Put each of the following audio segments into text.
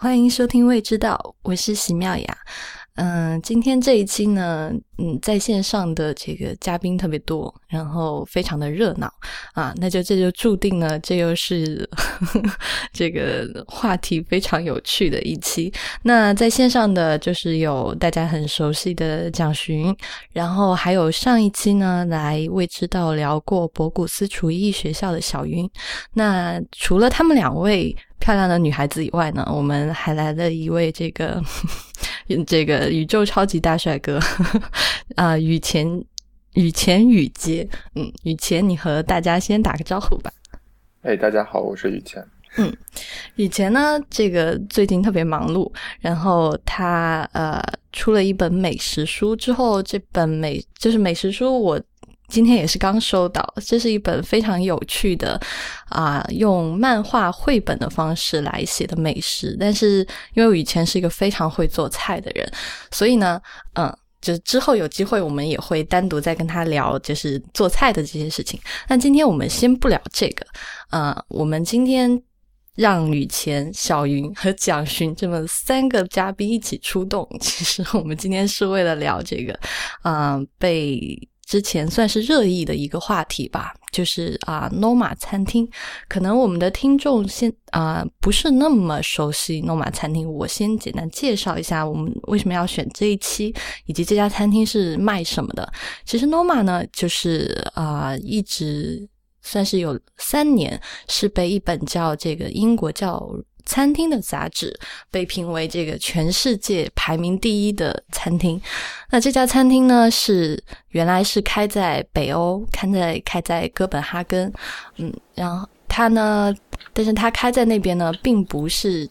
欢迎收听《未知道》，我是席妙雅。嗯，今天这一期呢，嗯，在线上的这个嘉宾特别多，然后非常的热闹啊，那就这就注定了，这又是 这个话题非常有趣的一期。那在线上的就是有大家很熟悉的蒋勋，然后还有上一期呢来未知道聊过博古斯厨艺学校的小云。那除了他们两位。漂亮的女孩子以外呢，我们还来了一位这个 这个宇宙超级大帅哥 啊，雨前雨前雨杰，嗯，雨前，你和大家先打个招呼吧。哎，大家好，我是雨前。嗯，雨前呢，这个最近特别忙碌，然后他呃出了一本美食书之后，这本美就是美食书我。今天也是刚收到，这是一本非常有趣的啊，用漫画绘本的方式来写的美食。但是因为我以前是一个非常会做菜的人，所以呢，嗯，就之后有机会我们也会单独再跟他聊，就是做菜的这些事情。那今天我们先不聊这个，呃，我们今天让雨前、小云和蒋勋这么三个嘉宾一起出动。其实我们今天是为了聊这个，嗯，被。之前算是热议的一个话题吧，就是啊，Noma 餐厅。可能我们的听众先啊不是那么熟悉 Noma 餐厅，我先简单介绍一下我们为什么要选这一期，以及这家餐厅是卖什么的。其实 Noma 呢，就是啊一直算是有三年是被一本叫这个英国叫。餐厅的杂志被评为这个全世界排名第一的餐厅。那这家餐厅呢，是原来是开在北欧，开在开在哥本哈根。嗯，然后它呢，但是它开在那边呢，并不是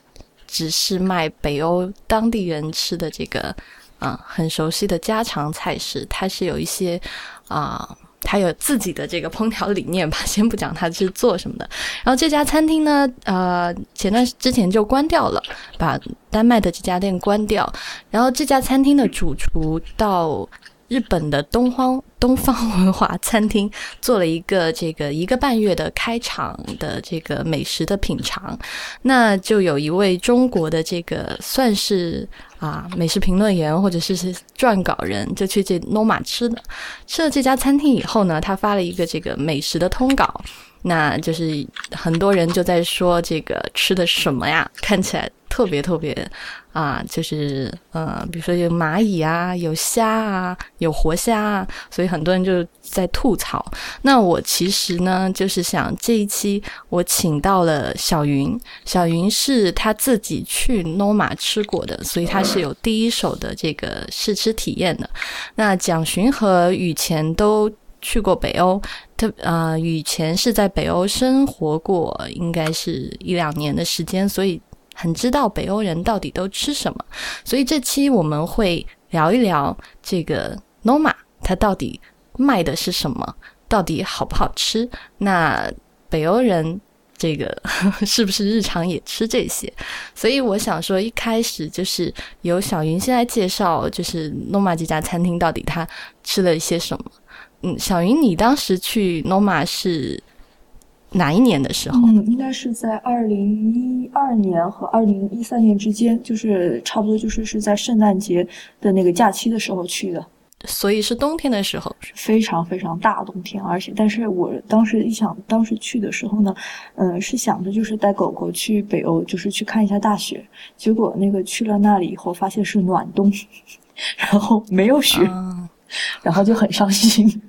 只是卖北欧当地人吃的这个啊很熟悉的家常菜式，它是有一些啊。他有自己的这个烹调理念吧，先不讲他是做什么的。然后这家餐厅呢，呃，前段之前就关掉了，把丹麦的这家店关掉。然后这家餐厅的主厨到日本的东方东方文化餐厅做了一个这个一个半月的开场的这个美食的品尝。那就有一位中国的这个算是。啊，美食评论员或者是是撰稿人就去这 Noma 吃的，吃了这家餐厅以后呢，他发了一个这个美食的通稿，那就是很多人就在说这个吃的什么呀，看起来特别特别。啊，就是呃，比如说有蚂蚁啊，有虾啊，有活虾啊，所以很多人就在吐槽。那我其实呢，就是想这一期我请到了小云，小云是他自己去 Noma 吃过的，所以他是有第一手的这个试吃体验的。那蒋勋和雨前都去过北欧，他呃，雨前是在北欧生活过，应该是一两年的时间，所以。很知道北欧人到底都吃什么，所以这期我们会聊一聊这个 Noma，它到底卖的是什么，到底好不好吃？那北欧人这个 是不是日常也吃这些？所以我想说，一开始就是由小云先来介绍，就是 Noma 这家餐厅到底他吃了一些什么。嗯，小云，你当时去 Noma 是？哪一年的时候？嗯，应该是在二零一二年和二零一三年之间，就是差不多就是是在圣诞节的那个假期的时候去的。所以是冬天的时候，非常非常大冬天，而且但是我当时一想，当时去的时候呢，嗯，是想着就是带狗狗去北欧，就是去看一下大雪。结果那个去了那里以后，发现是暖冬，然后没有雪，然后就很伤心。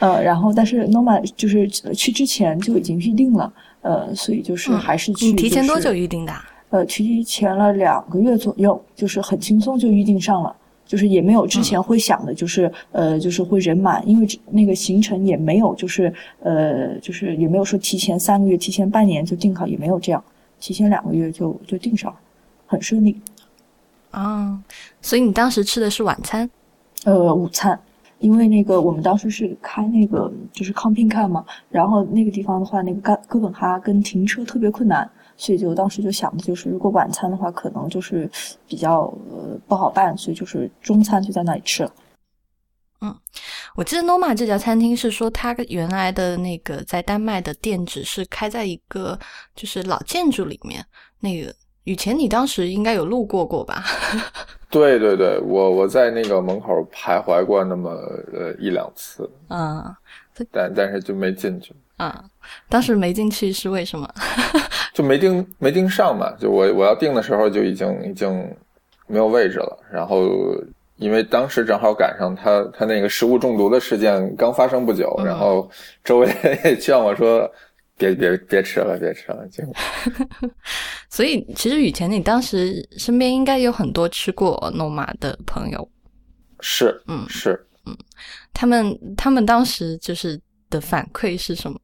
呃，然后但是 Noma 就是去之前就已经预定了，呃，所以就是还是去。你提前多久预定的？呃，提前了两个月左右，就是很轻松就预定上了，就是也没有之前会想的，就是呃，就是会人满，因为那个行程也没有，就是呃，就是也没有说提前三个月、提前半年就定好，也没有这样，提前两个月就就定上了，很顺利。啊，所以你当时吃的是晚餐？呃，午餐。因为那个我们当时是开那个就是康宾卡嘛，然后那个地方的话，那个哥哥本哈根停车特别困难，所以就当时就想的就是，如果晚餐的话，可能就是比较呃不好办，所以就是中餐就在那里吃了。嗯，我记得 Noma 这家餐厅是说，它原来的那个在丹麦的店址是开在一个就是老建筑里面，那个雨前，你当时应该有路过过吧？对对对，我我在那个门口徘徊过那么呃一两次，嗯，但但是就没进去。啊，当时没进去是为什么？就没订没订上嘛，就我我要订的时候就已经已经没有位置了。然后因为当时正好赶上他他那个食物中毒的事件刚发生不久，然后周围也劝我说别别别吃了，别吃了。结果，所以其实雨前你当时身边应该有很多吃过诺玛的朋友，是嗯是嗯，他们他们当时就是的反馈是什么？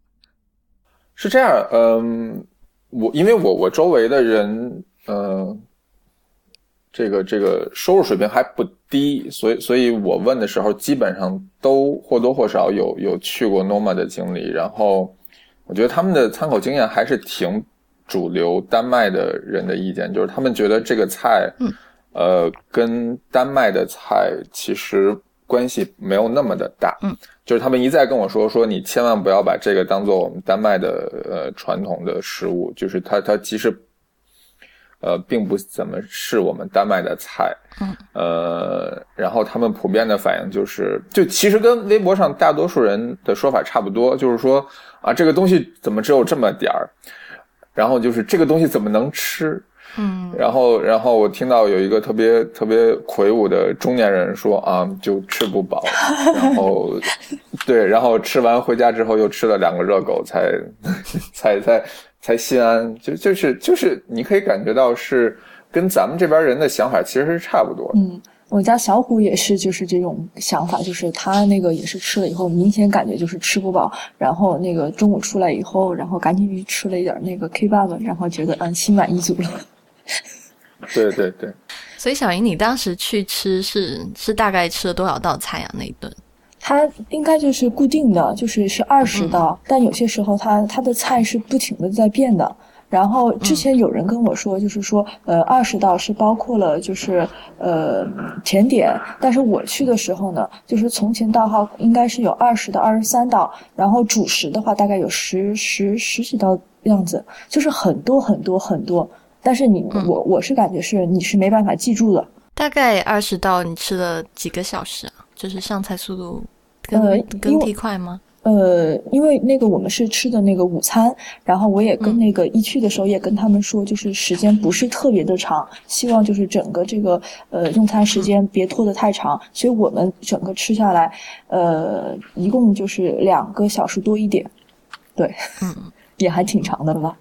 是这样，嗯，我因为我我周围的人，嗯，这个这个收入水平还不低，所以所以我问的时候，基本上都或多或少有有去过 Noma 的经历，然后我觉得他们的参考经验还是挺主流丹麦的人的意见，就是他们觉得这个菜，嗯，呃，跟丹麦的菜其实关系没有那么的大，嗯。就是他们一再跟我说说，你千万不要把这个当做我们丹麦的呃传统的食物，就是它它其实呃并不怎么是我们丹麦的菜，嗯，呃，然后他们普遍的反应就是，就其实跟微博上大多数人的说法差不多，就是说啊这个东西怎么只有这么点儿，然后就是这个东西怎么能吃，嗯。然后，然后我听到有一个特别特别魁梧的中年人说啊，就吃不饱，然后，对，然后吃完回家之后又吃了两个热狗才，才才才心安，就就是就是你可以感觉到是跟咱们这边人的想法其实是差不多的。嗯，我家小虎也是，就是这种想法，就是他那个也是吃了以后，明显感觉就是吃不饱，然后那个中午出来以后，然后赶紧去吃了一点那个 K 爸爸，然后觉得嗯心满意足了。对对对，所以小莹，你当时去吃是是大概吃了多少道菜啊？那一顿？它应该就是固定的，就是是二十道，但有些时候它它的菜是不停的在变的。然后之前有人跟我说，就是说，呃，二十道是包括了就是呃甜点，但是我去的时候呢，就是从前到后应该是有二十到二十三道，然后主食的话大概有十十十几道样子，就是很多很多很多。但是你我我是感觉是你是没办法记住的。大概二十道，你吃了几个小时啊？就是上菜速度更、呃更因为替快吗？呃，因为那个我们是吃的那个午餐，然后我也跟那个一去的时候也跟他们说，就是时间不是特别的长，希望就是整个这个呃用餐时间别拖得太长，所以我们整个吃下来，呃，一共就是两个小时多一点，对，嗯，也还挺长的了吧？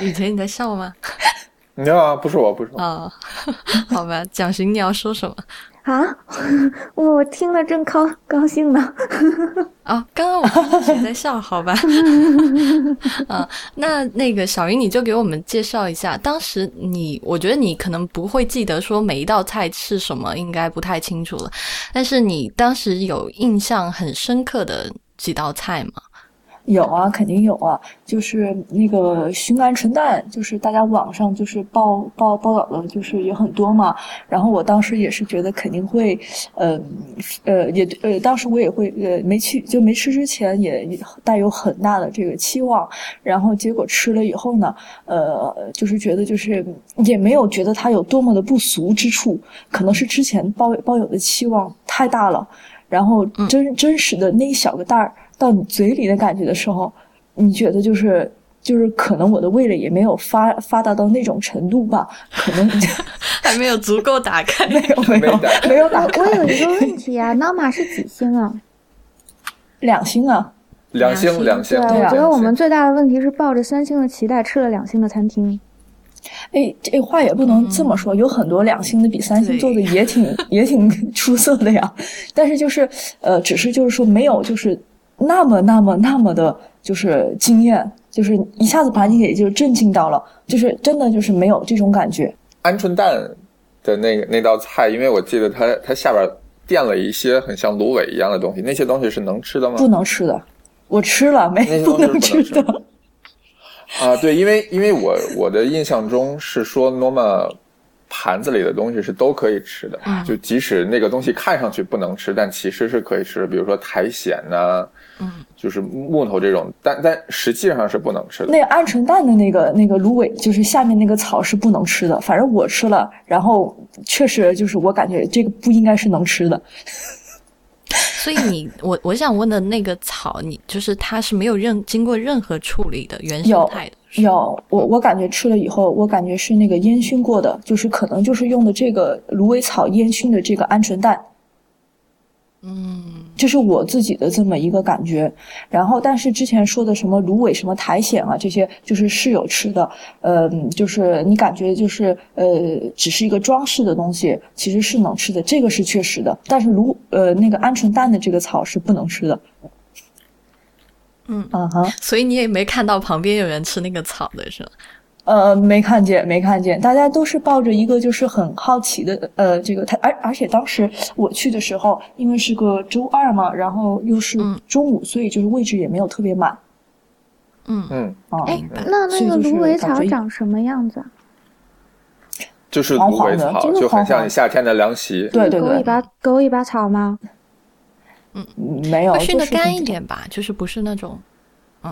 雨田，你在笑吗？没有啊，不是我，不是我，啊、好吧，蒋寻，你要说什么？啊，我听了正高高兴呢。啊、刚刚我一直在笑？好吧，啊，那那个小云，你就给我们介绍一下，当时你，我觉得你可能不会记得说每一道菜是什么，应该不太清楚了，但是你当时有印象很深刻的几道菜吗？有啊，肯定有啊，就是那个熏鹌鹑蛋，就是大家网上就是报报报道的，就是也很多嘛。然后我当时也是觉得肯定会，呃呃也呃，当时我也会呃没去就没吃之前也也带有很大的这个期望，然后结果吃了以后呢，呃，就是觉得就是也没有觉得它有多么的不俗之处，可能是之前抱抱有的期望太大了。然后真真实的那一小个袋儿到你嘴里的感觉的时候，你觉得就是就是可能我的味蕾也没有发发达到那种程度吧，可能 还没有足够打开。没有没有没有打开我有一个问题啊，Nama 是几星啊？两星啊，两星两星，对，对啊我觉得我们最大的问题是抱着三星的期待吃了两星的餐厅。哎，这话也不能这么说，有很多两星的比三星做的也挺也挺出色的呀，但是就是呃，只是就是说没有就是那么那么那么的，就是惊艳，就是一下子把你给就震惊到了，就是真的就是没有这种感觉。鹌鹑蛋的那个那道菜，因为我记得它它下边垫了一些很像芦苇一样的东西，那些东西是能吃的吗？不能吃的，我吃了没不能吃的。啊，对，因为因为我我的印象中是说 Norma 盘子里的东西是都可以吃的，嗯就即使那个东西看上去不能吃，但其实是可以吃的，比如说苔藓呐、嗯，就是木头这种，但但实际上是不能吃的。那个鹌鹑蛋的那个那个芦苇，就是下面那个草是不能吃的。反正我吃了，然后确实就是我感觉这个不应该是能吃的。所以你我我想问的那个草，你就是它是没有任经过任何处理的原生有态的，有我我感觉吃了以后，我感觉是那个烟熏过的，就是可能就是用的这个芦苇草烟熏的这个鹌鹑蛋。嗯这是我自己的这么一个感觉。然后，但是之前说的什么芦苇、什么苔藓啊，这些就是是有吃的。呃，就是你感觉就是呃，只是一个装饰的东西，其实是能吃的，这个是确实的。但是芦呃那个鹌鹑蛋的这个草是不能吃的。嗯啊哈，所以你也没看到旁边有人吃那个草的是吗？呃，没看见，没看见，大家都是抱着一个就是很好奇的，呃，这个他，而而且当时我去的时候，因为是个周二嘛，然后又是嗯中午，所以就是位置也没有特别满嗯嗯，啊。哎那那个芦苇草长什么样子啊？就是芦苇黄黄的草，就很像夏天的凉席。对对对狗尾，巴狗尾巴草吗？嗯没有，会熏就是很得干一点吧，就是不是那种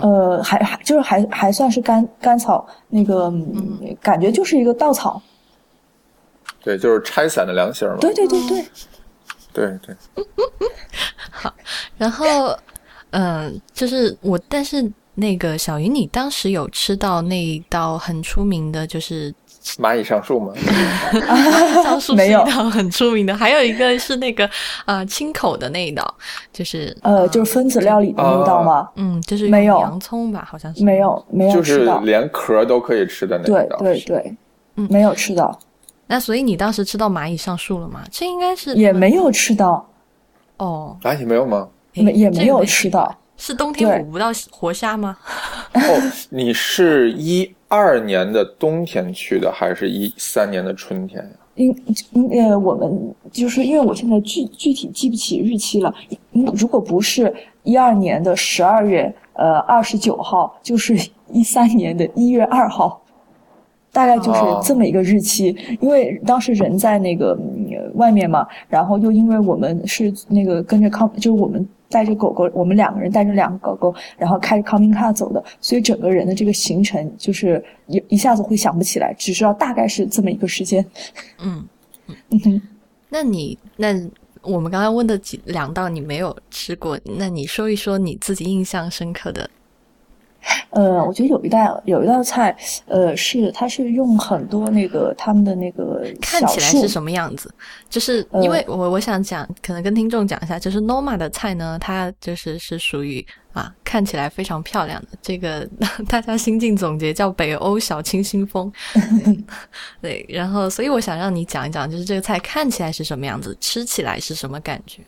呃，还还就是还还算是干干草，那个、嗯感觉就是一个稻草。对，就是拆散的凉席儿嘛。对对对对，对对，好然后，嗯、就是我，但是那个小云，你当时有吃到那一道很出名的，就是蚂蚁上树吗。上树是没有一道很出名的，还有一个是那个呃清口的那一道，就是呃，就是分子料理的那道吗？嗯，就是没有洋葱吧，好像是没。有没有就是，连壳都可以吃的那一道。对对，嗯没有吃到，那所以你当时吃到蚂蚁上树了吗？这应该是也没有吃到，哦，蚂蚁没有吗？没也没有吃到。是冬天对捕不到活虾吗？哦，你是一二年的冬天去的，还是一三年的春天呀？因因呃，我们就是因为我现在具具体记不起日期了。嗯，如果不是一二年的十二月呃二十九号，就是一三年的一月二号，大概就是哦这么一个日期。因为当时人在那个、嗯外面嘛，然后又因为我们是那个跟着康，就是我们带着狗狗，我们两个人带着两个狗狗，然后开着康明卡走的，所以整个人的这个行程就是一一下子会想不起来，只知道大概是这么一个时间。嗯，嗯哼。那你那我们刚刚问的几两道你没有吃过，那你说一说你自己印象深刻的。呃，我觉得有一道有一道菜，呃，是它是用很多那个他们的那个看起来是什么样子？就是因为我我想讲，可能跟听众讲一下，就是 Noma 的菜呢，它就是是属于啊看起来非常漂亮的，这个 大家新晋总结叫北欧小清新风。对，然后所以我想让你讲一讲，就是这个菜看起来是什么样子，吃起来是什么感觉？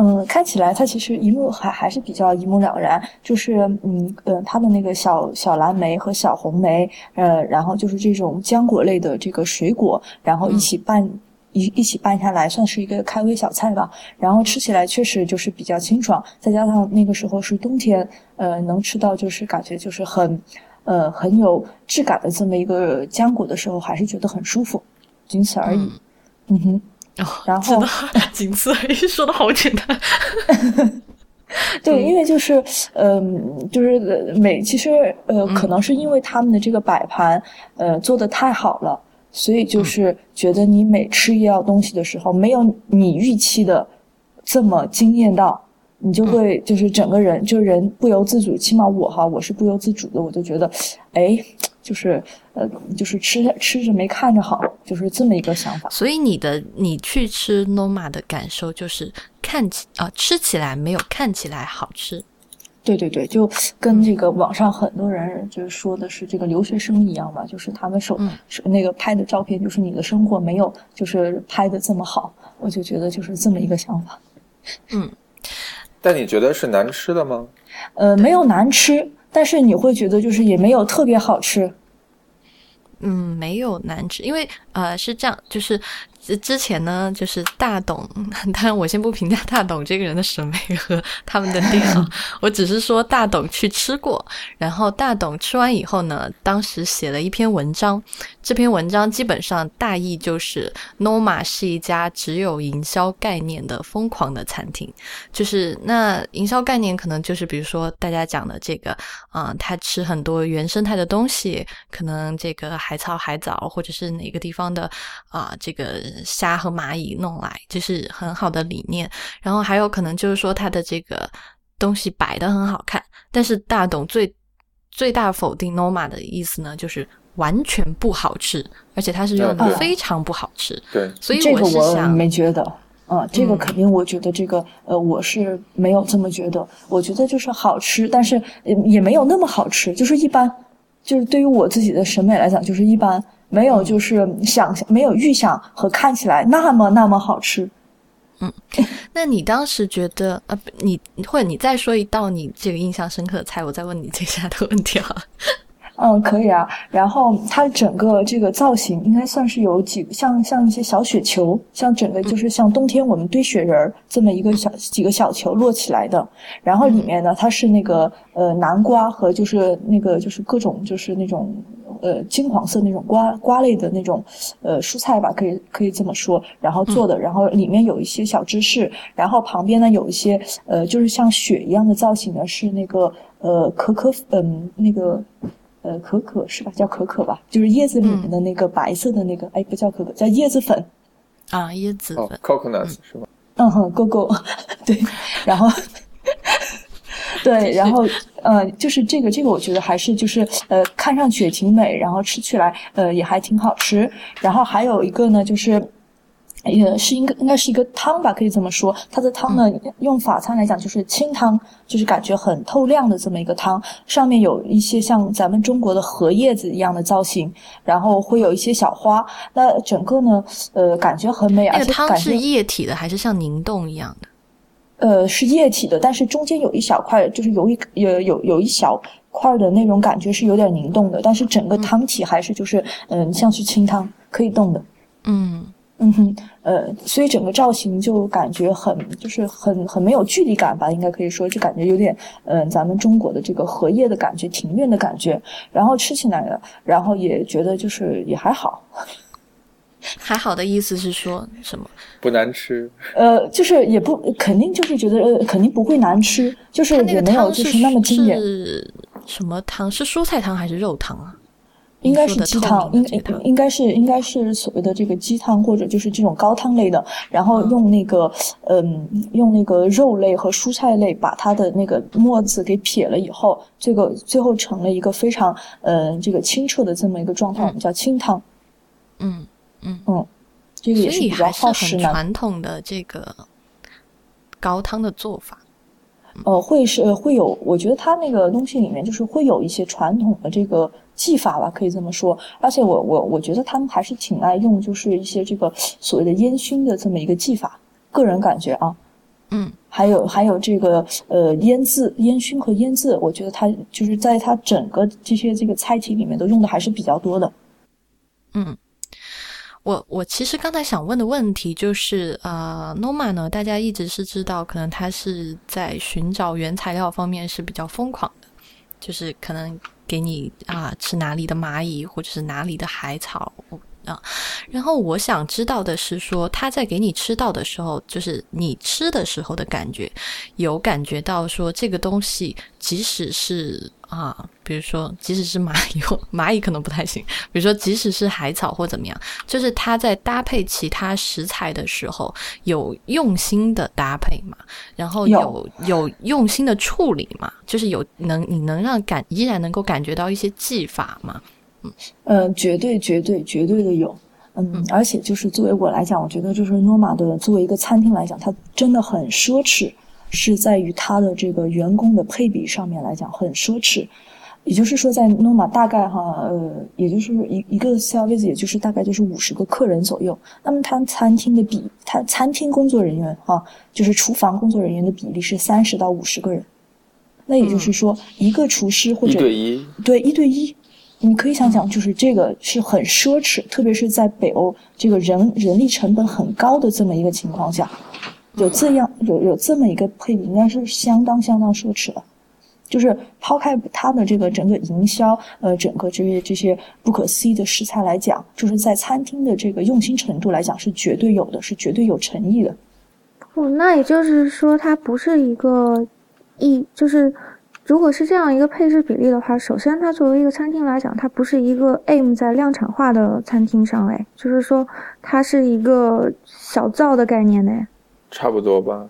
嗯，看起来它其实一目还还是比较一目了然，就是嗯呃，它的那个小小蓝莓和小红莓，呃，然后就是这种浆果类的这个水果，然后一起拌。一一起拌下来，算是一个开胃小菜吧。然后吃起来确实就是比较清爽，再加上那个时候是冬天，呃，能吃到就是感觉就是很，呃，很有质感的这么一个浆果的时候，还是觉得很舒服，仅此而已。嗯嗯哼。哦，然后的 仅此而已，说的好简单。对，因为就是，嗯、就是呃每其实呃，可能是因为他们的这个摆盘，呃，做的太好了，所以就是觉得你每吃一样东西的时候，没有你预期的这么惊艳到，你就会就是整个人就人不由自主，起码我哈，我是不由自主的，我就觉得，哎，就是呃，就是吃着吃着没看着好，就是这么一个想法。所以你的你去吃 Noma 的感受就是看起啊、吃起来没有看起来好吃。对对对，就跟这个网上很多人就是说的是这个留学生一样嘛，就是他们手嗯那个拍的照片，就是你的生活没有就是拍的这么好，我就觉得就是这么一个想法。嗯但你觉得是难吃的吗？呃，没有难吃，但是你会觉得就是也没有特别好吃。嗯，没有难吃，因为呃是这样，就是之之前呢，就是大董，当然我先不评价大董这个人的审美和他们的店啊，我只是说大董去吃过，然后大董吃完以后呢，当时写了一篇文章，这篇文章基本上大意就是 Noma 是一家只有营销概念的疯狂的餐厅，就是那营销概念可能就是比如说大家讲的这个啊，他吃很多原生态的东西，可能这个海草、海藻或者是哪个地方的啊这个。虾和蚂蚁弄来，就是很好的理念。然后还有可能就是说，它的这个东西摆的很好看。但是大董最最大否定 Noma 的意思呢，就是完全不好吃，而且它是用的非常不好吃。对，所以这个我没觉得。啊，这个肯定，我觉得这个呃，我是没有这么觉得。我觉得就是好吃，但是也没有那么好吃，就是一般。就是对于我自己的审美来讲，就是一般。没有，就是想象没有预想和看起来那么那么好吃。嗯，那你当时觉得呃，你或者你再说一道你这个印象深刻的菜，我再问你接下来的问题啊。嗯，可以啊。然后它整个这个造型应该算是有几像像一些小雪球，像整个就是像冬天我们堆雪人儿这么一个小几个小球摞起来的。然后里面呢，它是那个呃南瓜和就是那个就是各种就是那种。呃，金黄色那种瓜瓜类的那种，呃，蔬菜吧，可以可以这么说。然后做的，然后里面有一些小芝士，然后旁边呢有一些呃，就是像雪一样的造型的，是那个呃可可嗯那个呃可可是吧？叫可可吧？就是叶子里面的那个白色的那个，哎，不叫可可，叫椰子粉啊，椰子粉，coconuts 是吧？嗯哼，go go，对，然后。对，然后呃，就是这个这个，我觉得还是就是呃，看上去也挺美，然后吃起来呃也还挺好吃。然后还有一个呢，就是也是应该应该是一个汤吧，可以这么说。它的汤呢，用法餐来讲就是清汤，就是感觉很透亮的这么一个汤，上面有一些像咱们中国的荷叶子一样的造型，然后会有一些小花。那整个呢，呃，感觉很美，而且汤是液体的还是像凝冻一样的？呃，是液体的，但是中间有一小块，就是有一有有有一小块的那种感觉是有点凝冻的，但是整个汤体还是就是嗯，像是清汤，可以动的。嗯嗯哼，呃，所以整个造型就感觉很就是很很没有距离感吧，应该可以说就感觉有点嗯，咱们中国的这个荷叶的感觉，庭院的感觉，然后吃起来的，然后也觉得就是也还好。还好的意思是说什么？不难吃。呃，就是也不肯定，就是觉得呃，肯定不会难吃，就是也没有就是那么惊艳。是什么汤？是蔬菜汤还是肉汤啊？应该是鸡汤，应应该是应该是所谓的这个鸡汤，或者就是这种高汤类的。然后用那个嗯，用那个肉类和蔬菜类把它的那个沫子给撇了以后，这个最后成了一个非常嗯这个清澈的这么一个状态，我们叫清汤。嗯。嗯嗯，这个也是比较耗时的。传统的这个高汤的做法，呃，会是会有，我觉得它那个东西里面就是会有一些传统的这个技法吧，可以这么说。而且我我我觉得他们还是挺爱用，就是一些这个所谓的烟熏的这么一个技法。个人感觉啊，嗯，还有还有这个呃腌制、烟熏和腌渍，我觉得它就是在它整个这些这个菜体里面都用的还是比较多的，嗯。我我其实刚才想问的问题就是，呃，Noma 呢，大家一直是知道，可能他是在寻找原材料方面是比较疯狂的，就是可能给你啊吃哪里的蚂蚁，或者是哪里的海草。啊，然后我想知道的是，说他在给你吃到的时候，就是你吃的时候的感觉，有感觉到说这个东西，即使是啊，比如说即使是蚂蚁，蚂蚁可能不太行，比如说即使是海草或怎么样，就是他在搭配其他食材的时候，有用心的搭配嘛，然后有有用心的处理嘛，就是有能你能让感依然能够感觉到一些技法嘛。嗯，绝对绝对绝对的有，嗯，而且就是作为我来讲，我觉得就是诺玛的作为一个餐厅来讲，它真的很奢侈，是在于它的这个员工的配比上面来讲很奢侈。也就是说，在诺玛大概哈，呃，也就是一一个 s e r v i c e 也就是大概就是五十个客人左右。那么它餐厅的比，它餐厅工作人员哈，就是厨房工作人员的比例是三十到五十个人。那也就是说，一个厨师或者一对一，对一对一。你可以想想，就是这个是很奢侈，特别是在北欧这个人人力成本很高的这么一个情况下，有这样有有这么一个配比，应该是相当相当奢侈了。就是抛开它的这个整个营销，呃，整个这些这些不可思议的食材来讲，就是在餐厅的这个用心程度来讲，是绝对有的，是绝对有诚意的。哦，那也就是说，它不是一个一，就是如果是这样一个配置比例的话，首先它作为一个餐厅来讲，它不是一个 aim 在量产化的餐厅上哎，就是说它是一个小灶的概念呢。差不多吧，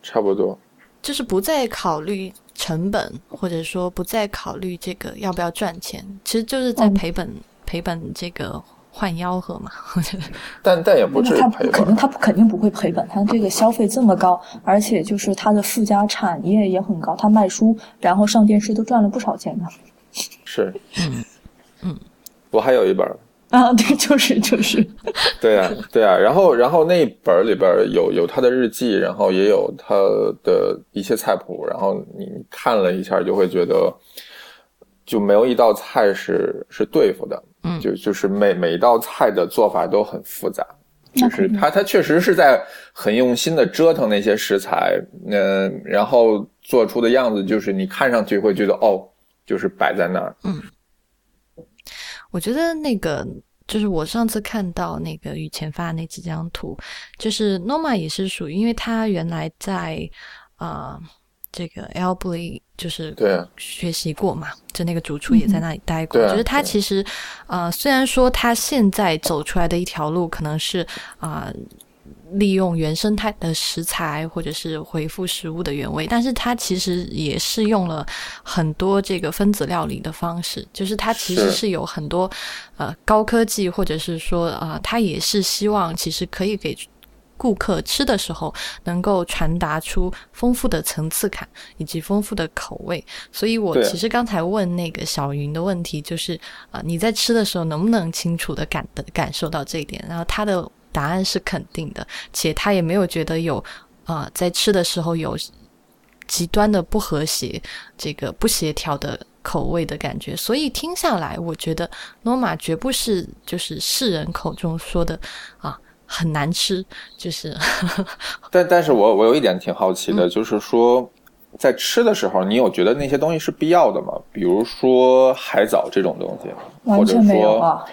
差不多，就是不再考虑。成本，或者说不再考虑这个要不要赚钱，其实就是在赔本赔本这个换吆喝嘛。我觉得，但但也不至于赔本。肯定他肯定不会赔本，他这个消费这么高，而且就是他的附加产业也很高，他卖书然后上电视都赚了不少钱呢。是，嗯嗯，我还有一本。啊，对，就是就是，对啊，对啊，然后然后那本里边有有他的日记，然后也有他的一些菜谱，然后你看了一下就会觉得，就没有一道菜是是对付的，嗯，就就是每每一道菜的做法都很复杂，就是他他确实是在很用心的折腾那些食材，嗯，然后做出的样子就是你看上去会觉得哦，就是摆在那儿，嗯。我觉得那个就是我上次看到那个雨前发的那几张图，就是 Norma 也是属于，因为他原来在啊这个 L b l y 就是对。学习过嘛，就那个主厨也在那里待过，就是他其实呃虽然说他现在走出来的一条路可能是啊。利用原生态的食材，或者是回复食物的原味，但是他其实也是用了很多这个分子料理的方式，就是他其实是。有很多呃高科技，或者是说啊，他也是希望其实可以给顾客吃的时候能够传达出丰富的层次感以及丰富的口味。所以我其实刚才问那个小云的问题，就是啊，你在吃的时候能不能清楚的感的感受到这一点？然后他的。答案是肯定的，且他也没有觉得有，啊，在吃的时候有极端的不和谐、这个不协调的口味的感觉。所以听下来，我觉得诺玛绝不是就是世人口中说的啊很难吃，就是。但但是我我有一点挺好奇的，就是说在吃的时候，你有觉得那些东西是必要的吗？比如说海藻这种东西，完全没有啊。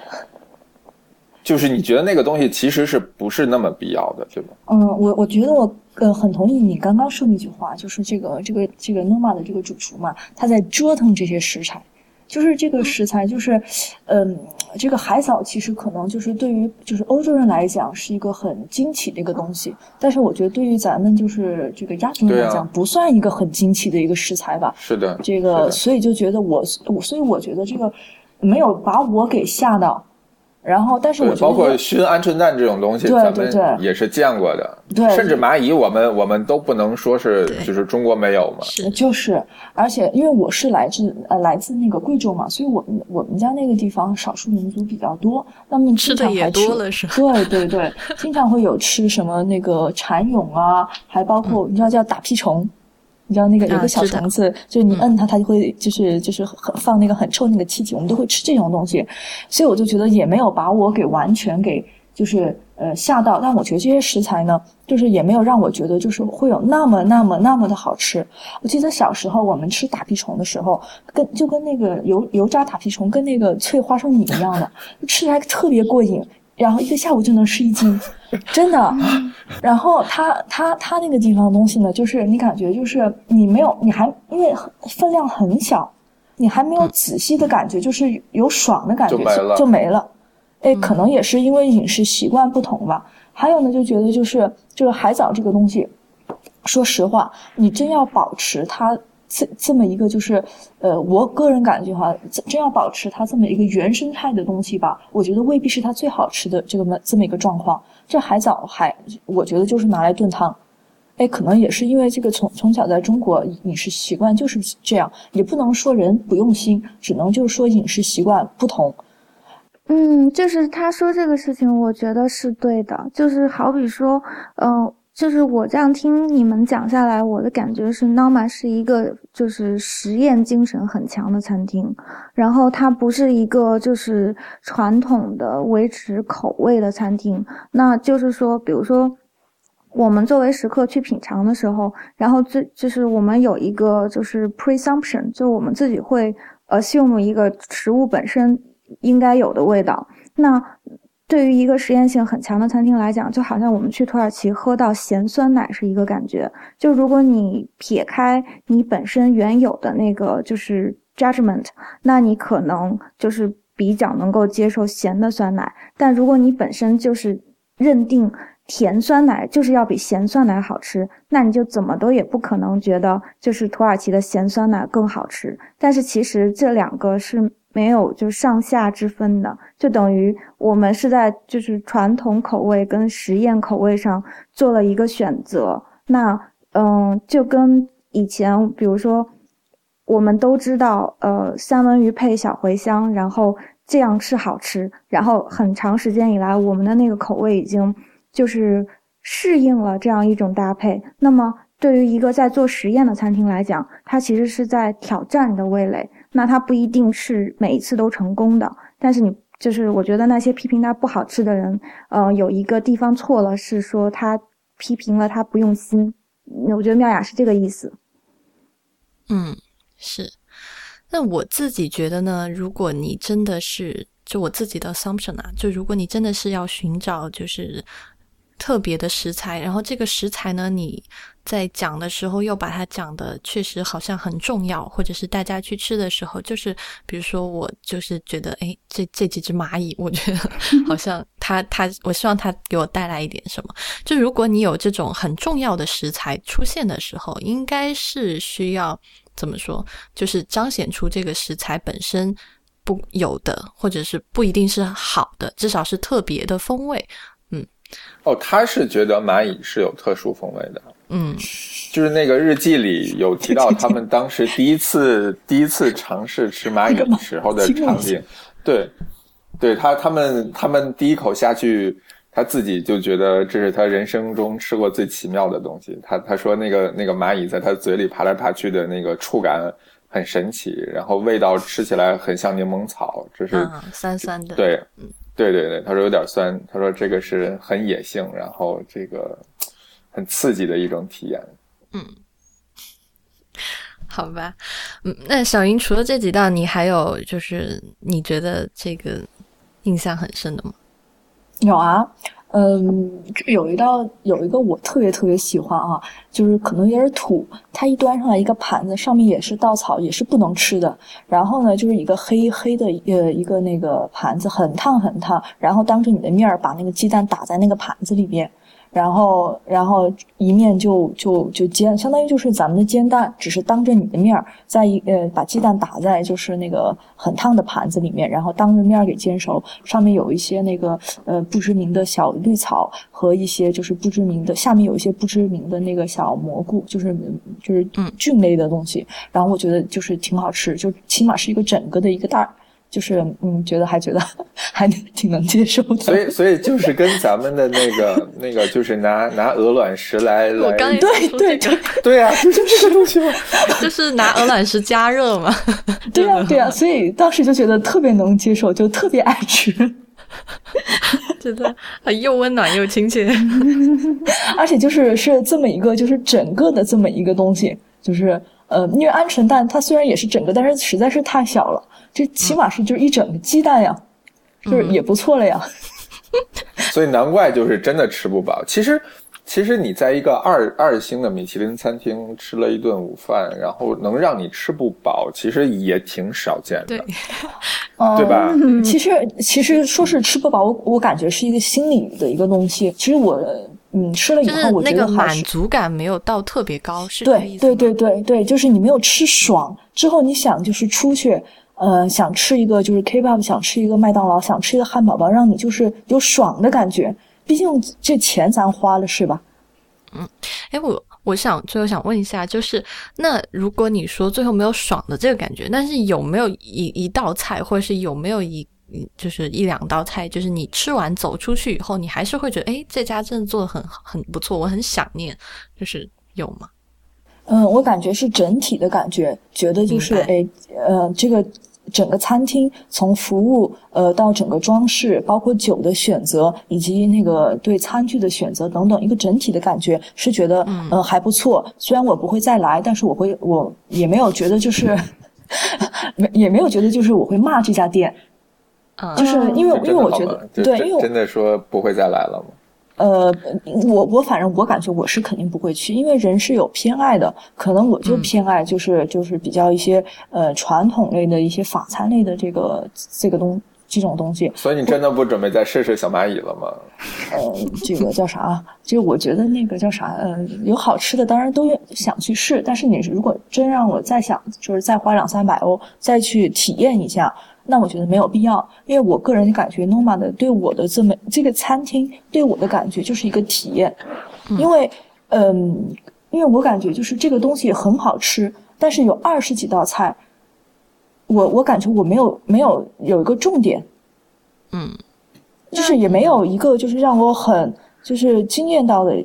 就是你觉得那个东西其实是不是那么必要的，对吧？嗯，我我觉得我呃很同意你刚刚说那句话，就是这个这个这个 Noma 的这个主厨嘛，他在折腾这些食材，就是这个食材就是，嗯，这个海藻其实可能就是对于就是欧洲人来讲是一个很惊奇的一个东西，但是我觉得对于咱们就是这个亚洲人来讲不算一个很惊奇的一个食材吧。是的，这个所以就觉得我我所以我觉得这个没有把我给吓到。然后，但是我觉得包括熏鹌鹑蛋这种东西，咱们也是见过的。对，甚至蚂蚁，我们我们都不能说是就是中国没有嘛。是，就是，而且因为我是来自呃来自那个贵州嘛，所以我们我们家那个地方少数民族比较多，那么吃的也多了是。对对对，经常会有吃什么那个蚕蛹啊，还包括你知道叫打屁虫。你知道那个有个小虫子，就是你摁它，它就会就是就是很放那个很臭那个气体，我们都会吃这种东西，所以我就觉得也没有把我给完全给就是呃吓到，但我觉得这些食材呢，就是也没有让我觉得就是会有那么那么那么的好吃。我记得小时候我们吃打屁虫的时候，跟就跟那个油油炸打屁虫跟那个脆花生米一样的，吃起来特别过瘾。然后一个下午就能吃一斤，真的。然后它它它那个地方东西呢，就是你感觉就是你没有，你还因为分量很小，你还没有仔细的感觉，就是有爽的感觉就没了，就没了。哎，可能也是因为饮食习惯不同吧。还有呢，就觉得就是这个海藻这个东西，说实话，你真要保持它。这这么一个就是，呃，我个人感觉哈，真要保持它这么一个原生态的东西吧，我觉得未必是它最好吃的这个这么一个状况。这海藻海，我觉得就是拿来炖汤，哎，可能也是因为这个从从小在中国饮食习惯就是这样，也不能说人不用心，只能就是说饮食习惯不同。嗯，就是他说这个事情，我觉得是对的，就是好比说，嗯。就是我这样听你们讲下来，我的感觉是，Noma 是一个就是实验精神很强的餐厅，然后它不是一个就是传统的维持口味的餐厅。那就是说，比如说我们作为食客去品尝的时候，然后最就是我们有一个就是 presumption，就我们自己会 assume 一个食物本身应该有的味道。那对于一个实验性很强的餐厅来讲，就好像我们去土耳其喝到咸酸奶是一个感觉。就如果你撇开你本身原有的那个就是 judgment，那你可能就是比较能够接受咸的酸奶。但如果你本身就是认定甜酸奶就是要比咸酸奶好吃，那你就怎么都也不可能觉得就是土耳其的咸酸奶更好吃。但是其实这两个是。没有就上下之分的，就等于我们是在就是传统口味跟实验口味上做了一个选择。那嗯，就跟以前，比如说我们都知道，呃，三文鱼配小茴香，然后这样是好吃。然后很长时间以来，我们的那个口味已经就是适应了这样一种搭配。那么对于一个在做实验的餐厅来讲，它其实是在挑战你的味蕾。那它不一定是每一次都成功的，但是你就是我觉得那些批评它不好吃的人，呃，有一个地方错了，是说他批评了他不用心。我觉得妙雅是这个意思。嗯，是。那我自己觉得呢，如果你真的是就我自己的 assumption 啊，就如果你真的是要寻找就是特别的食材，然后这个食材呢，你。在讲的时候，又把它讲的确实好像很重要，或者是大家去吃的时候，就是比如说我就是觉得，哎，这这几只蚂蚁，我觉得 好像它它，我希望它给我带来一点什么。就如果你有这种很重要的食材出现的时候，应该是需要怎么说？就是彰显出这个食材本身不有的，或者是不一定是好的，至少是特别的风味。嗯，哦，他是觉得蚂蚁是有特殊风味的。嗯，就是那个日记里有提到他们当时第一次第一次尝试吃蚂蚁时候的场景，对，对他他们他们第一口下去，他自己就觉得这是他人生中吃过最奇妙的东西。他他说那个那个蚂蚁在他嘴里爬来爬去的那个触感很神奇，然后味道吃起来很像柠檬草，这是酸酸的，对，对对对，他说有点酸，他说这个是很野性，然后这个。很刺激的一种体验，嗯，好吧，嗯，那小云除了这几道，你还有就是你觉得这个印象很深的吗？有啊，嗯，就有一道有一个我特别特别喜欢啊，就是可能有点土，它一端上来一个盘子，上面也是稻草，也是不能吃的。然后呢，就是一个黑黑的呃一个那个盘子，很烫很烫，然后当着你的面儿把那个鸡蛋打在那个盘子里边。然后，然后一面就就就煎，相当于就是咱们的煎蛋，只是当着你的面儿，在一呃把鸡蛋打在就是那个很烫的盘子里面，然后当着面儿给煎熟，上面有一些那个呃不知名的小绿草和一些就是不知名的，下面有一些不知名的那个小蘑菇，就是就是菌类的东西。然后我觉得就是挺好吃，就起码是一个整个的一个袋儿。就是嗯，觉得还觉得还挺能接受的，所以所以就是跟咱们的那个那个，就是拿拿鹅卵石来 来，对对对。对啊，就是这个东西嘛，就是拿鹅卵石加热嘛，对啊对啊，所以当时就觉得特别能接受，就特别爱吃，觉得又温暖又亲切，而且就是是这么一个，就是整个的这么一个东西，就是呃，因为鹌鹑蛋它虽然也是整个，但是实在是太小了。这起码是就是一整个鸡蛋呀，就是也不错了呀。所以难怪就是真的吃不饱。其实，其实你在一个二二星的米其林餐厅吃了一顿午饭，然后能让你吃不饱，其实也挺少见的，对对吧？其实其实说是吃不饱，我我感觉是一个心理的一个东西。其实我嗯吃了以后，我觉得满足感没有到特别高，是对对对对对，就是你没有吃爽之后，你想就是出去。呃，想吃一个就是 K-pop，想吃一个麦当劳，想吃一个汉堡包，让你就是有爽的感觉。毕竟这钱咱花了是吧？嗯，哎，我我想最后想问一下，就是那如果你说最后没有爽的这个感觉，但是有没有一一道菜，或者是有没有一就是一两道菜，就是你吃完走出去以后，你还是会觉得，哎，这家真的做的很很不错，我很想念，就是有吗？嗯，我感觉是整体的感觉，觉得就是哎，呃，这个整个餐厅从服务呃到整个装饰，包括酒的选择以及那个对餐具的选择等等，一个整体的感觉是觉得嗯还不错。虽然我不会再来，但是我会我也没有觉得就是 没也没有觉得就是我会骂这家店，就是因为因为我觉得对，因为真的说不会再来了吗？呃，我我反正我感觉我是肯定不会去，因为人是有偏爱的，可能我就偏爱就是就是比较一些呃传统类的一些法餐类的这个这个东这种东西。所以你真的不准备再试试小蚂蚁了吗？呃，这个叫啥？就我觉得那个叫啥？呃，有好吃的当然都想去试，但是你如果真让我再想，就是再花两三百欧再去体验一下。那我觉得没有必要，因为我个人感觉，Noma 的对我的这么这个餐厅对我的感觉就是一个体验，因为嗯，因为我感觉就是这个东西很好吃，但是有二十几道菜，我我感觉我没有没有有一个重点，嗯，就是也没有一个就是让我很就是惊艳到的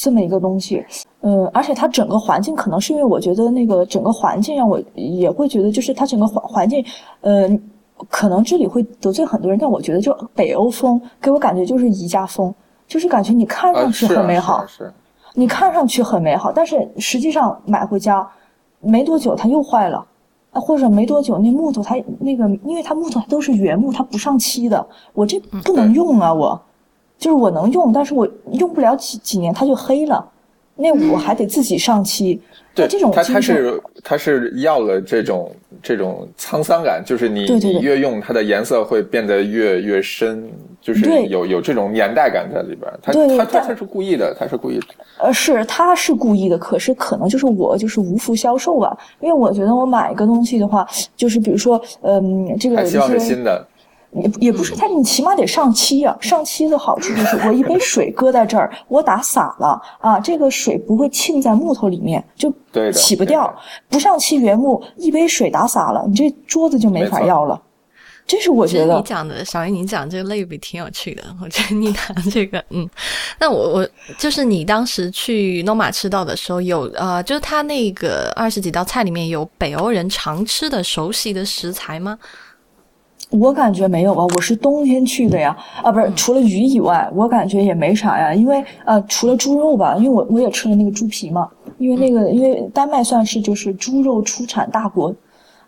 这么一个东西。嗯，而且它整个环境可能是因为我觉得那个整个环境让我也会觉得，就是它整个环环境，嗯，可能这里会得罪很多人，但我觉得就北欧风给我感觉就是宜家风，就是感觉你看上去很美好，是，你看上去很美好，但是实际上买回家没多久它又坏了，啊，或者没多久那木头它那个，因为它木头都是原木，它不上漆的，我这不能用啊，我就是我能用，但是我用不了几几年它就黑了。那我还得自己上漆，对这种他他是他是要了这种这种沧桑感，就是你你越用它的颜色会变得越越深，就是有有这种年代感在里边。他他他他是故意的，他是故意的。呃，是他是故意的，可是可能就是我就是无福消受吧，因为我觉得我买一个东西的话，就是比如说嗯，这个希望是新的。也也不是它，你起码得上漆呀。上漆的好处就是，我一杯 水搁在这儿，我打洒了啊，这个水不会浸在木头里面，就洗不掉。不上漆原木，一杯水打洒了，你这桌子就没法要了。这是我觉得。你讲的小云，你讲这个类比挺有趣的。我觉得你谈这个，嗯，那我我就是你当时去 Noma 吃到的时候，有呃，就是他那个二十几道菜里面有北欧人常吃的熟悉的食材吗？我感觉没有啊，我是冬天去的呀，啊，不是，除了鱼以外，我感觉也没啥呀，因为呃，除了猪肉吧，因为我我也吃了那个猪皮嘛，因为那个因为丹麦算是就是猪肉出产大国，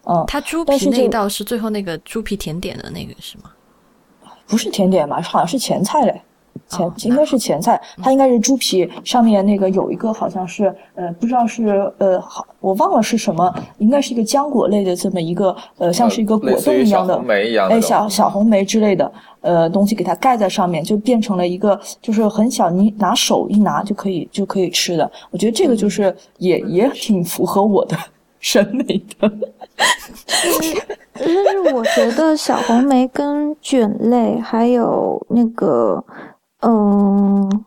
嗯，它猪皮那道是最后那个猪皮甜点的那个是吗？不是甜点吧，好像是前菜嘞。前应该是前菜，它应该是猪皮上面那个有一个好像是呃不知道是呃好我忘了是什么，应该是一个浆果类的这么一个呃像是一个果冻一样的哎小小红梅之类的呃东西给它盖在上面，就变成了一个就是很小，你拿手一拿就可以就可以吃的。我觉得这个就是也也挺符合我的 审美的。但是我觉得小红梅跟卷类还有那个。嗯，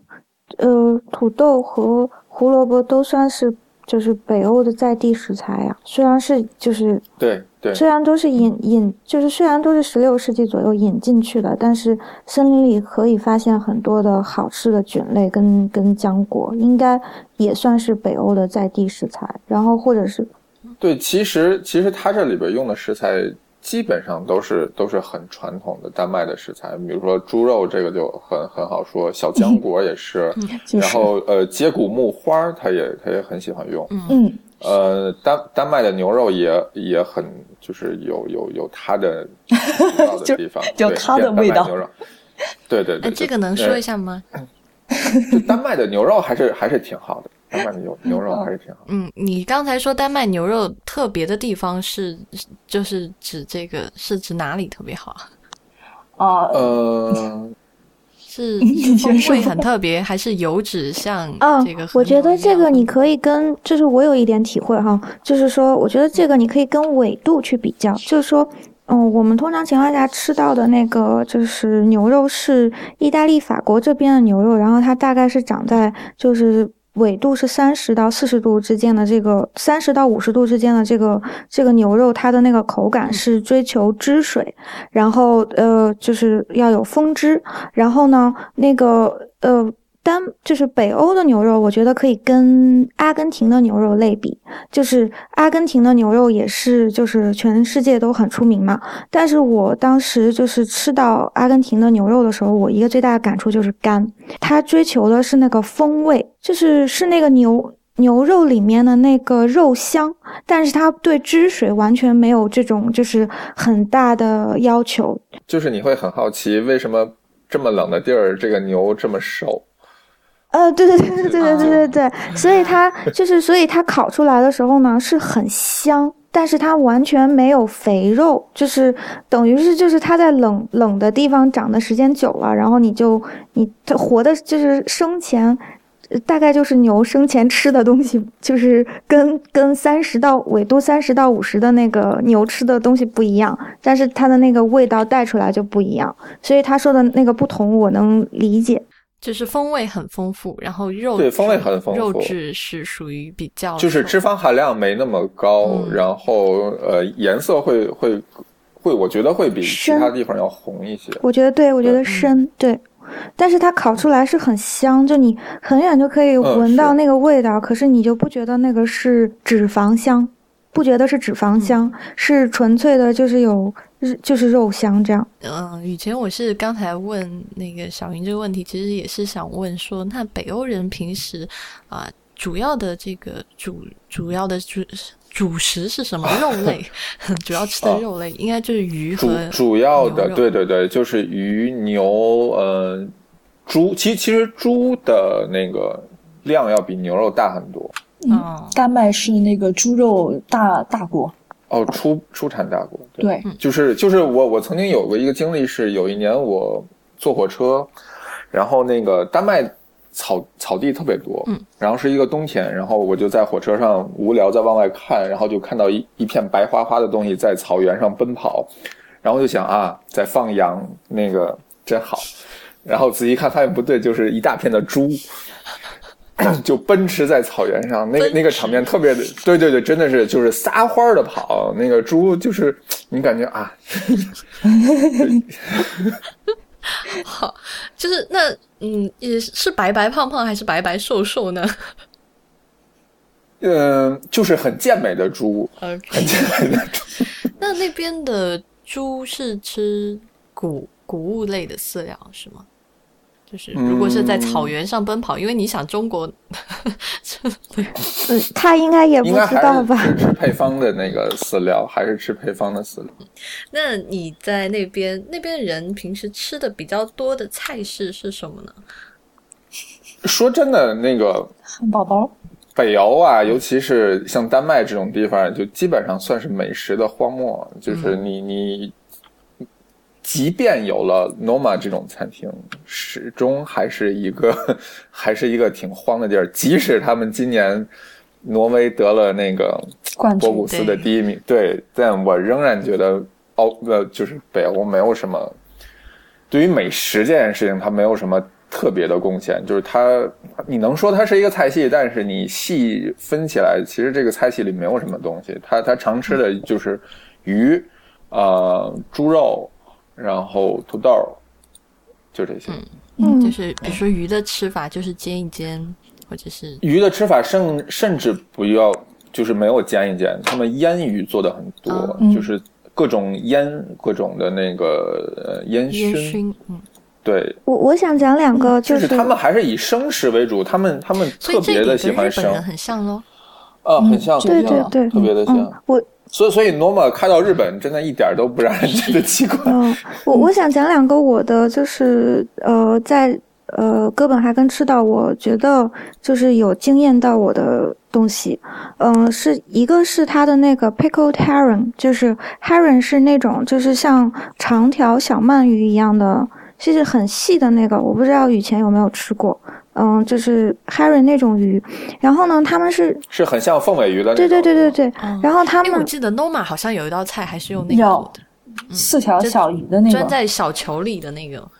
呃，土豆和胡萝卜都算是就是北欧的在地食材呀。虽然是就是对对，虽然都是引引，就是虽然都是十六世纪左右引进去的，但是森林里可以发现很多的好吃的菌类跟跟浆果，应该也算是北欧的在地食材。然后或者是，对，其实其实它这里边用的食材。基本上都是都是很传统的丹麦的食材，比如说猪肉，这个就很很好说。小浆果也是，然后呃，接骨木花，他也他也很喜欢用。嗯，呃，丹丹麦的牛肉也也很就是有有有它的的地方，有它的 味道。牛肉，对对对，这个能说一下吗？丹麦的牛肉还是还是挺好的。丹麦牛牛肉还是挺好。嗯，你刚才说丹麦牛肉特别的地方是，就是指这个是指哪里特别好啊？呃，是风味很特别，还是油脂像这个？我觉得这个你可以跟，就是我有一点体会哈，就是说，我觉得这个你可以跟纬度去比较，就是说，嗯，我们通常情况下吃到的那个就是牛肉是意大利、法国这边的牛肉，然后它大概是长在就是。纬度是三十到四十度之间的这个三十到五十度之间的这个这个牛肉，它的那个口感是追求汁水，然后呃就是要有风汁，然后呢那个呃。单就是北欧的牛肉，我觉得可以跟阿根廷的牛肉类比。就是阿根廷的牛肉也是，就是全世界都很出名嘛。但是我当时就是吃到阿根廷的牛肉的时候，我一个最大的感触就是干。它追求的是那个风味，就是是那个牛牛肉里面的那个肉香，但是它对汁水完全没有这种就是很大的要求。就是你会很好奇，为什么这么冷的地儿，这个牛这么瘦？呃，对对对对对对对对对，所以它 就是，所以它烤出来的时候呢是很香，但是它完全没有肥肉，就是等于是就是它在冷冷的地方长的时间久了，然后你就你它活的就是生前，大概就是牛生前吃的东西，就是跟跟三十到纬度三十到五十的那个牛吃的东西不一样，但是它的那个味道带出来就不一样，所以他说的那个不同我能理解。就是风味很丰富，然后肉对风味很丰富，肉质是属于比较，就是脂肪含量没那么高，然后呃颜色会会会，我觉得会比其他地方要红一些。我觉得对，我觉得深对，但是它烤出来是很香，就你很远就可以闻到那个味道，可是你就不觉得那个是脂肪香，不觉得是脂肪香，是纯粹的，就是有。就是肉香这样。嗯，以前我是刚才问那个小云这个问题，其实也是想问说，那北欧人平时啊，主要的这个主主要的主主食是什么？肉类，主要吃的肉类应该就是鱼和主要的，对对对，就是鱼、牛、呃，猪。其其实猪的那个量要比牛肉大很多。嗯，丹麦是那个猪肉大大国。哦，出出产大国，对，就是就是我我曾经有过一个经历是，有一年我坐火车，然后那个丹麦草草地特别多，嗯，然后是一个冬天，然后我就在火车上无聊在往外看，然后就看到一一片白花花的东西在草原上奔跑，然后就想啊，在放羊，那个真好，然后仔细看发现不对，就是一大片的猪。就奔驰在草原上，那个那个场面特别的，对对对，真的是就是撒欢的跑，那个猪就是你感觉啊，好，就是那嗯，也是白白胖胖还是白白瘦瘦呢？嗯，就是很健美的猪，很健美的猪。那那边的猪是吃谷谷物类的饲料是吗？就是如果是在草原上奔跑，因为你想中国，嗯，他应该也不知道吧？吃配方的那个饲料，还是吃配方的饲料？那你在那边那边人平时吃的比较多的菜式是什么呢？说真的，那个汉堡包，北欧啊，尤其是像丹麦这种地方，就基本上算是美食的荒漠。就是你你。即便有了 Noma 这种餐厅，始终还是一个 还是一个挺荒的地儿。即使他们今年挪威得了那个博古斯的第一名，对，但我仍然觉得欧呃就是北欧没有什么对于美食这件事情，它没有什么特别的贡献。就是它，你能说它是一个菜系，但是你细分起来，其实这个菜系里没有什么东西。它它常吃的就是鱼，呃，猪肉。然后土豆，就这些。嗯，就是比如说鱼的吃法，就是煎一煎，或者是鱼的吃法，甚甚至不要，就是没有煎一煎，他们腌鱼做的很多，就是各种腌，各种的那个呃烟熏。嗯，对。我我想讲两个，就是他们还是以生食为主，他们他们特别的喜欢生，很像喽。啊，很像，对对对，特别的像。我。所以，所以 Noma 开到日本，真的一点都不让人觉得奇怪。嗯，我我想讲两个我的，就是呃，在呃哥本哈根吃到，我觉得就是有惊艳到我的东西。嗯，是一个是它的那个 pickled herring，就是 herring 是那种就是像长条小鳗鱼一样的，就是很细的那个，我不知道以前有没有吃过。嗯，就是 Harry 那种鱼，然后呢，他们是是很像凤尾鱼的，对对对对对。然后他们，我记得 Noma 好像有一道菜还是用那个的，四条小鱼的那个，钻在小球里的那个。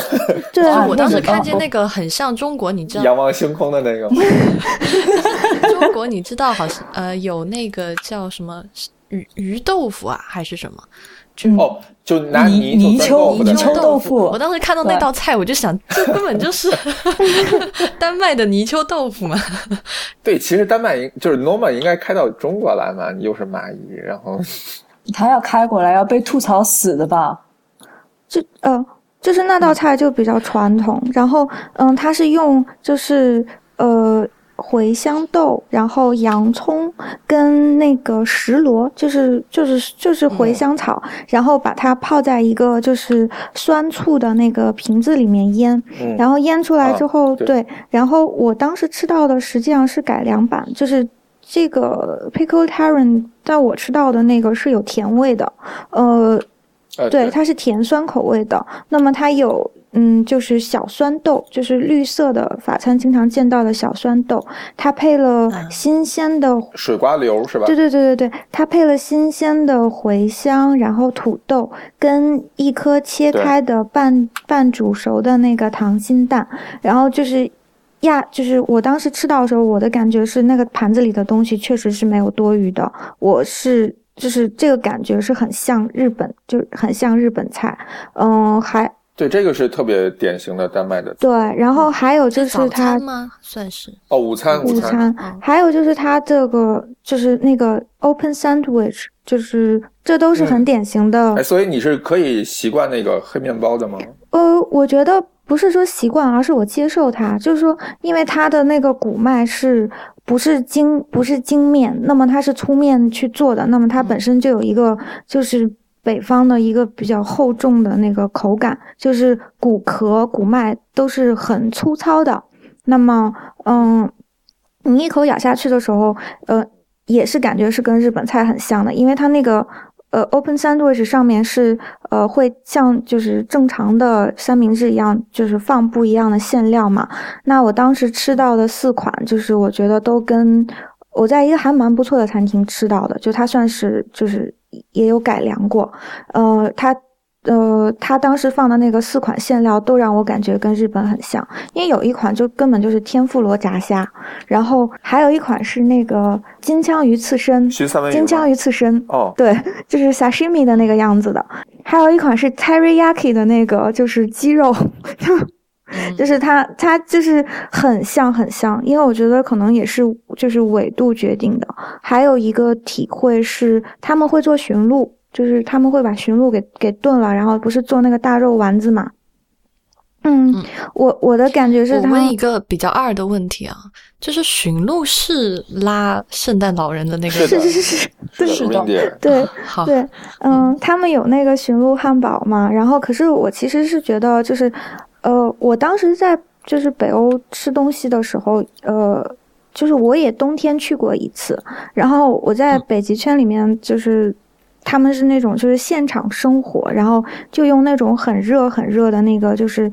对啊，我当时看见那个很像中国，你知道仰望星空的那个，中国你知道好像呃有那个叫什么鱼鱼豆腐啊还是什么？嗯哦，就拿泥泥泥鳅泥鳅。豆腐我当时看到那道菜，我就想，这根本就是 丹麦的泥鳅豆腐嘛。对，其实丹麦应就是 Norma 应该开到中国来嘛，又是蚂蚁，然后 他要开过来要被吐槽死的吧？就呃，就是那道菜就比较传统，然后嗯，它是用就是呃茴香豆，然后洋葱跟那个石螺，就是就是就是茴香草，然后把它泡在一个就是酸醋的那个瓶子里面腌，嗯，然后腌出来之后，啊对。对，然后我当时吃到的实际上是改良版，就是这个 pickle tarin，但我吃到的那个是有甜味的，呃，呃对，它是甜酸口味的。那么它有，嗯，就是小酸豆，就是绿色的法餐经常见到的小酸豆，它配了嗯。新鲜的水瓜流是吧？对对对对对，它配了新鲜的茴香，然后土豆跟一颗切开的半半煮熟的那个溏心蛋，然后就是呀，就是我当时吃到的时候，我的感觉是那个盘子里的东西确实是没有多余的，我是就是这个感觉是很像日本，就很像日本菜，嗯，还对，这个是特别典型的丹麦的对，然后还有就是它餐吗？算是哦，午餐午餐，嗯，还有就是它这个就是那个 open sandwich，就是这都是很嗯典型的。哎，所以你是可以习惯那个黑面包的吗？呃，我觉得不是说习惯，而是我接受它，就是说，因为它的那个谷麦是不是精不是精面，那么它是粗面去做的，那么它本身就有一个就是。北方的一个比较厚重的那个口感，就是谷壳、谷麦都是很粗糙的。那么，嗯，你一口咬下去的时候，呃，也是感觉是跟日本菜很像的，因为它那个呃 open sandwich 上面是呃会像就是正常的三明治一样，就是放不一样的馅料嘛。那我当时吃到的四款，就是我觉得都跟我在一个还蛮不错的餐厅吃到的，就它算是就是也有改良过，呃，它。呃，他当时放的那个四款馅料都让我感觉跟日本很像，因为有一款就根本就是天妇罗炸虾，然后还有一款是那个金枪鱼刺身，金枪鱼刺身，哦，对，就是 sashimi 的那个样子的。还有一款是 teriyaki 的那个，就是鸡肉，嗯。就是它它就是很像很像，因为我觉得可能也是就是纬度决定的。还有一个体会是他们会做驯鹿，就是他们会把驯鹿给给炖了，然后不是做那个大肉丸子嘛。嗯，嗯我我的感觉是他我问一个比较二的问题啊，就是驯鹿是拉圣诞老人的那个是是是是是，是是的。对，好，对，嗯，他们有那个驯鹿汉堡嘛，然后可是我其实是觉得就是，呃，我当时在就是北欧吃东西的时候，呃，就是我也冬天去过一次，然后我在嗯北极圈里面就是。他们是那种就是现场生火，然后就用那种很热很热的那个，就是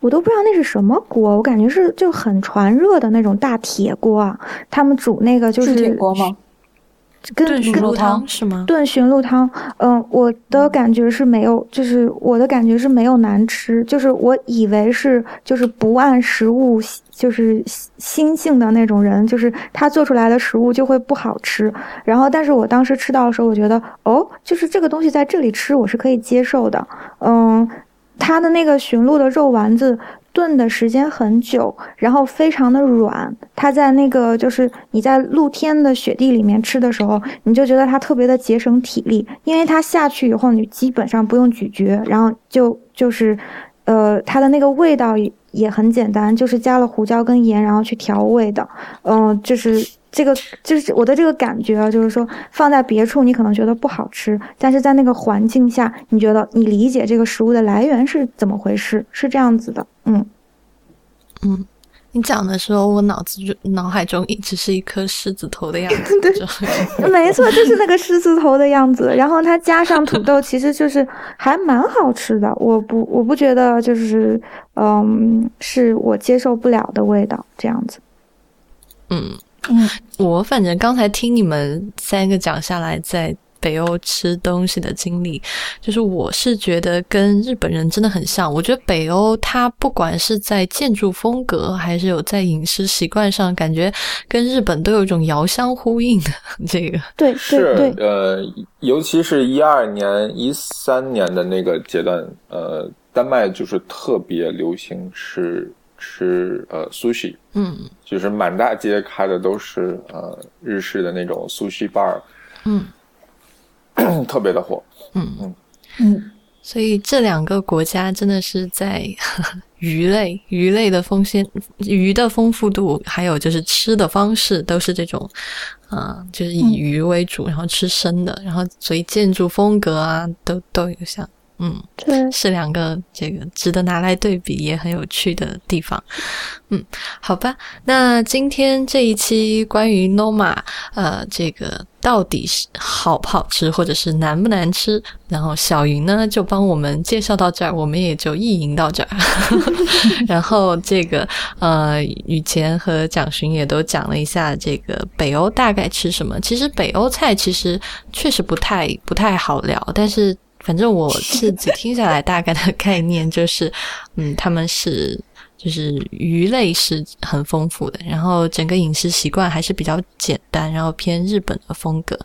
我都不知道那是什么锅，我感觉是就很传热的那种大铁锅啊。他们煮那个就是铁锅吗？跟炖驯鹿汤汤是吗？炖驯鹿汤，嗯、我的感觉是没有，就是我的感觉是没有难吃，就是我以为是就是不按食物就是心性的那种人，就是他做出来的食物就会不好吃。然后，但是我当时吃到的时候，我觉得哦，就是这个东西在这里吃我是可以接受的，嗯，它的那个驯鹿的肉丸子。炖的时间很久，然后非常的软。它在那个就是你在露天的雪地里面吃的时候，你就觉得它特别的节省体力，因为它下去以后你基本上不用咀嚼，然后就就是，呃，它的那个味道也很简单，就是加了胡椒跟盐，然后去调味的。嗯、就是这个就是我的这个感觉啊，就是说放在别处你可能觉得不好吃，但是在那个环境下，你觉得你理解这个食物的来源是怎么回事，是这样子的。嗯，嗯，你讲的时候，我脑子就脑海中一直是一颗狮子头的样子。对，没错，就是那个狮子头的样子，然后它加上土豆，其实就是还蛮好吃的。我不，我不觉得就是，嗯，是我接受不了的味道，这样子。嗯嗯，我反正刚才听你们三个讲下来，在北欧吃东西的经历，就是我是觉得跟日本人真的很像。我觉得北欧它不管是在建筑风格，还是有在饮食习惯上，感觉跟日本都有一种遥相呼应的 这个。对是呃，尤其是一二年、一三年的那个阶段，呃，丹麦就是特别流行吃吃呃 sushi，嗯。就是满大街开的都是呃日式的那种 sushi bar，嗯。特别的火。嗯。嗯，所以这两个国家真的是在 鱼类、鱼类的丰鲜、鱼的丰富度，还有就是吃的方式，都是这种，啊、就是以鱼为主，然后吃生的，然后所以建筑风格啊，都都有像，嗯，对，是两个这个值得拿来对比也很有趣的地方。嗯，好吧，那今天这一期关于 Noma，呃，这个到底是好不好吃，或者是难不难吃，然后小云呢就帮我们介绍到这儿，我们也就意淫到这儿。然后这个呃，雨前和蒋寻也都讲了一下这个北欧大概吃什么。其实北欧菜其实确实不太不太好聊，但是反正我是只听下来大概的概念就是，嗯，他们是。就是鱼类是很丰富的，然后整个饮食习惯还是比较简单，然后偏日本的风格，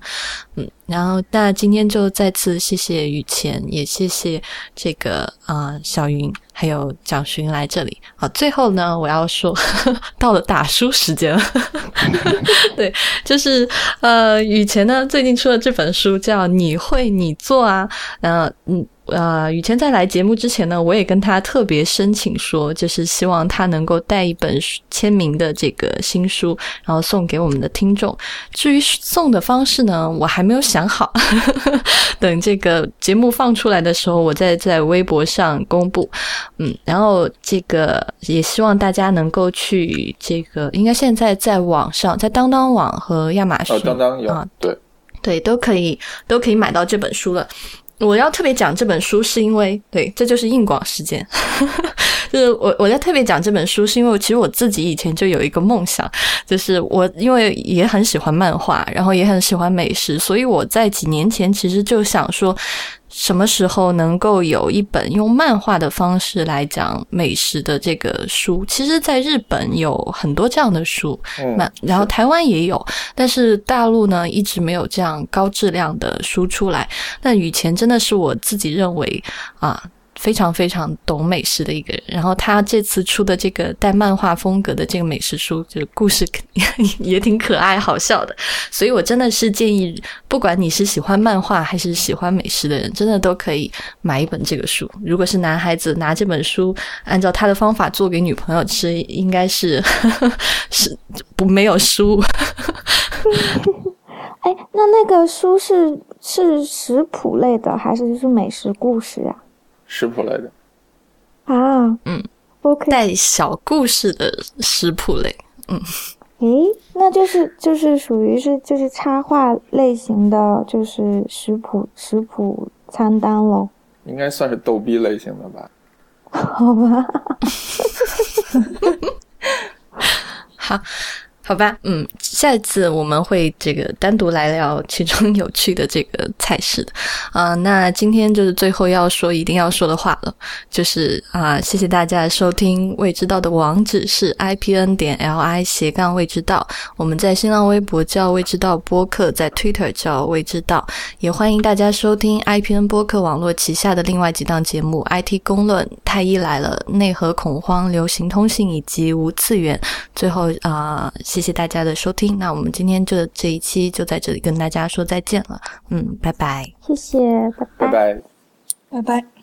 嗯，然后那今天就再次谢谢雨前，也谢谢这个啊、呃小云还有蒋寻来这里。好，最后呢，我要说 到了打书时间了，对，就是呃，雨前呢最近出了这本书叫《你会你做》啊，然后嗯。呃，雨前在来节目之前呢，我也跟他特别申请说，就是希望他能够带一本书签名的这个新书，然后送给我们的听众。至于送的方式呢，我还没有想好，等这个节目放出来的时候，我再在微博上公布。嗯，然后这个也希望大家能够去这个，应该现在在网上，在当当网和亚马逊，呃，当当有、啊对，对，都可以都可以买到这本书了。我要特别讲这本书，是因为对，这就是硬广事件。就是我我在特别讲这本书，是因为其实我自己以前就有一个梦想，就是我因为也很喜欢漫画，然后也很喜欢美食，所以我在几年前其实就想说，什么时候能够有一本用漫画的方式来讲美食的这个书？其实，在日本有很多这样的书，嗯那，然后台湾也有，但是大陆呢一直没有这样高质量的书出来。那以前真的是我自己认为啊。非常非常懂美食的一个人，然后他这次出的这个带漫画风格的这个美食书，就是故事也挺可爱好笑的，所以我真的是建议，不管你是喜欢漫画还是喜欢美食的人，真的都可以买一本这个书。如果是男孩子拿这本书，按照他的方法做给女朋友吃，应该是 是不没有输。哎，那那个书是是食谱类的，还是就是美食故事呀、食谱来的。啊？嗯，OK，带小故事的食谱类。嗯诶，那就是就是属于是就是插画类型的，就是食谱食谱餐单喽，应该算是逗逼类型的吧。好吧？好，好吧，嗯，下一次我们会这个单独来聊其中有趣的这个菜式的啊、那今天就是最后要说一定要说的话了，就是啊、谢谢大家收听。未知道的网址是 i p n 点 l i 斜杠未知道，我们在新浪微博叫未知道播客，在 Twitter 叫未知道，也欢迎大家收听 IPN 播客网络旗下的另外几档节目：IT 公论、太医来了、内核恐慌、流行通信以及无次元。最后啊、谢谢大家的收听。那我们今天就这一期就在这里跟大家说再见了。嗯，拜拜。谢谢，拜拜拜。拜拜。